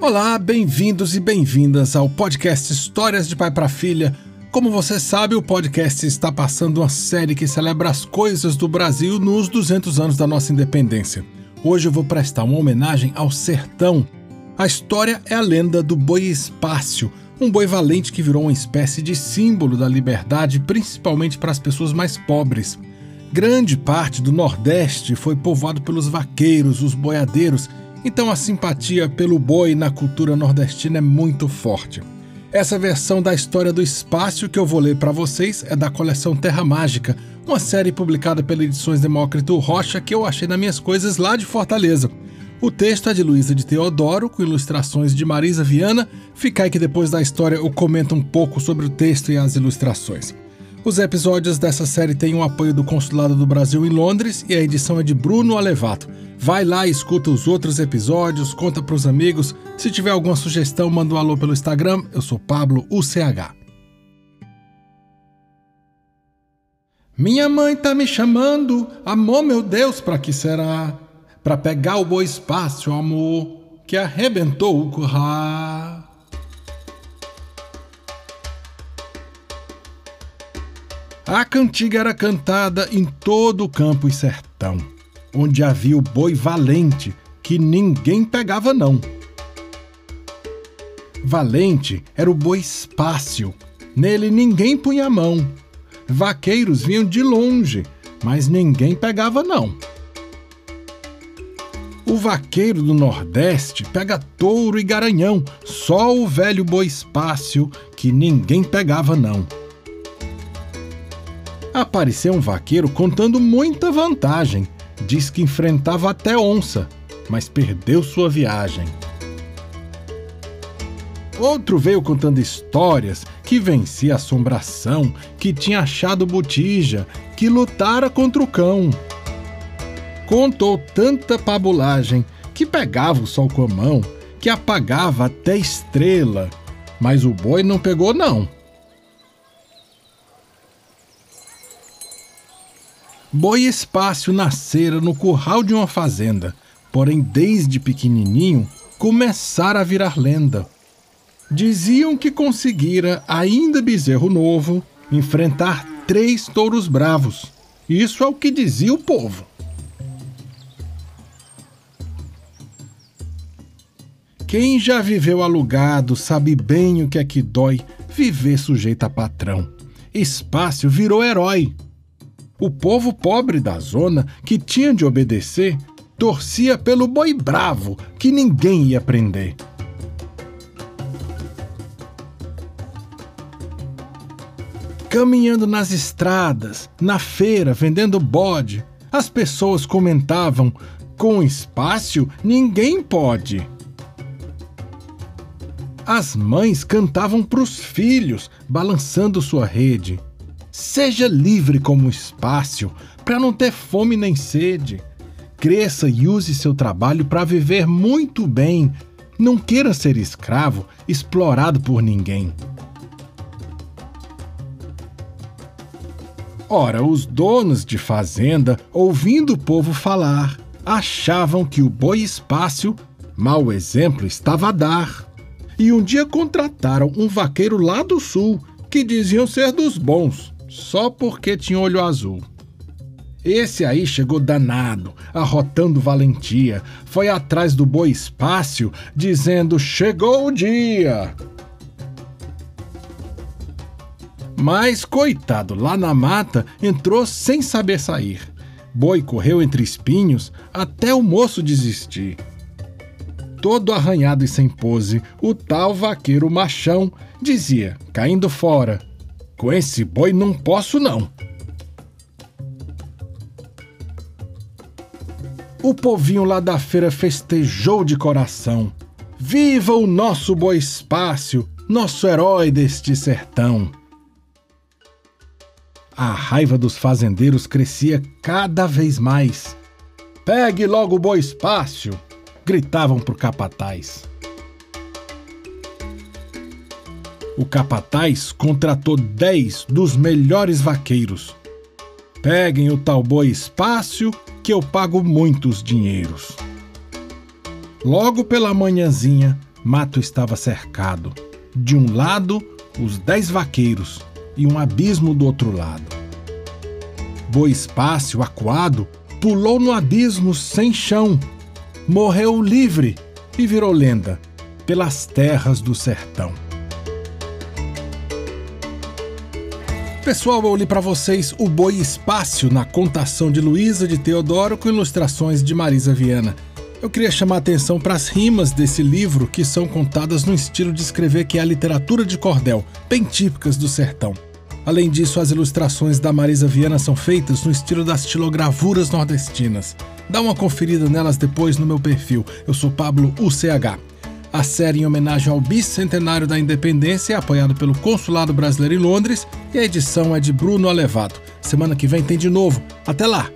Olá, bem-vindos e bem-vindas ao podcast Histórias de Pai para Filha. Como você sabe, o podcast está passando uma série que celebra as coisas do Brasil nos 200 anos da nossa independência. Hoje eu vou prestar uma homenagem ao sertão. A história é a lenda do boi Espácio, um boi valente que virou uma espécie de símbolo da liberdade, principalmente para as pessoas mais pobres. Grande parte do Nordeste foi povoado pelos vaqueiros, os boiadeiros, então a simpatia pelo boi na cultura nordestina é muito forte. Essa versão da história do espaço que eu vou ler para vocês é da coleção Terra Mágica, uma série publicada pela Edições Demócrito Rocha que eu achei nas minhas coisas lá de Fortaleza. O texto é de Luísa de Teodoro, com ilustrações de Marisa Viana. Fica aí que depois da história eu comento um pouco sobre o texto e as ilustrações. Os episódios dessa série têm o apoio do Consulado do Brasil em Londres e a edição é de Bruno Alevato. Vai lá escuta os outros episódios, conta pros amigos. Se tiver alguma sugestão, manda um alô pelo Instagram. Eu sou Pablo UCH. Minha mãe tá me chamando, amor meu Deus, pra que será? Pra pegar o boi espaço, amor, que arrebentou o curral. A cantiga era cantada em todo o campo e sertão onde havia o boi valente, que ninguém pegava não. Valente era o boi espácio, nele ninguém punha a mão. Vaqueiros vinham de longe, mas ninguém pegava não. O vaqueiro do Nordeste pega touro e garanhão, só o velho boi espácio que ninguém pegava não. Apareceu um vaqueiro contando muita vantagem diz que enfrentava até onça, mas perdeu sua viagem. Outro veio contando histórias que vencia assombração, que tinha achado botija, que lutara contra o cão. Contou tanta pabulagem que pegava o sol com a mão, que apagava até estrela, mas o boi não pegou não. Boi Espácio nascera no curral de uma fazenda, porém desde pequenininho começara a virar lenda. Diziam que conseguira, ainda bezerro novo, enfrentar três touros bravos. Isso é o que dizia o povo. Quem já viveu alugado sabe bem o que é que dói viver sujeito a patrão. Espácio virou herói o povo pobre da zona, que tinha de obedecer, torcia pelo boi bravo, que ninguém ia prender. Caminhando nas estradas, na feira, vendendo bode, as pessoas comentavam: com espaço ninguém pode. As mães cantavam para os filhos, balançando sua rede. Seja livre como o espaço, para não ter fome nem sede. Cresça e use seu trabalho para viver muito bem. Não queira ser escravo, explorado por ninguém. Ora, os donos de fazenda, ouvindo o povo falar, achavam que o boi espácio, mau exemplo, estava a dar. E um dia contrataram um vaqueiro lá do sul, que diziam ser dos bons, só porque tinha olho azul. Esse aí chegou danado, arrotando valentia, foi atrás do boi Espácio, dizendo: Chegou o dia! Mas, coitado, lá na mata entrou sem saber sair. Boi correu entre espinhos até o moço desistir. Todo arranhado e sem pose, o tal vaqueiro machão dizia, caindo fora: com esse boi não posso não. O povinho lá da feira festejou de coração. Viva o nosso boi Espácio, nosso herói deste sertão! A raiva dos fazendeiros crescia cada vez mais. Pegue logo o boi Espácio! gritavam pro capataz. O capataz contratou dez dos melhores vaqueiros. Peguem o tal boi Espácio, que eu pago muitos dinheiros. Logo pela manhãzinha, Mato estava cercado. De um lado, os dez vaqueiros e um abismo do outro lado. Boi Espácio, acuado, pulou no abismo sem chão, morreu livre e virou lenda pelas terras do sertão. Pessoal, eu li para vocês O Boi Espácio na contação de Luísa de Teodoro com ilustrações de Marisa Viana. Eu queria chamar a atenção para as rimas desse livro que são contadas no estilo de escrever que é a literatura de cordel, bem típicas do sertão. Além disso, as ilustrações da Marisa Viana são feitas no estilo das estilogravuras nordestinas. Dá uma conferida nelas depois no meu perfil. Eu sou Pablo UCH. A série em homenagem ao bicentenário da independência é apoiado pelo Consulado Brasileiro em Londres e a edição é de Bruno Alevato. Semana que vem tem de novo. Até lá!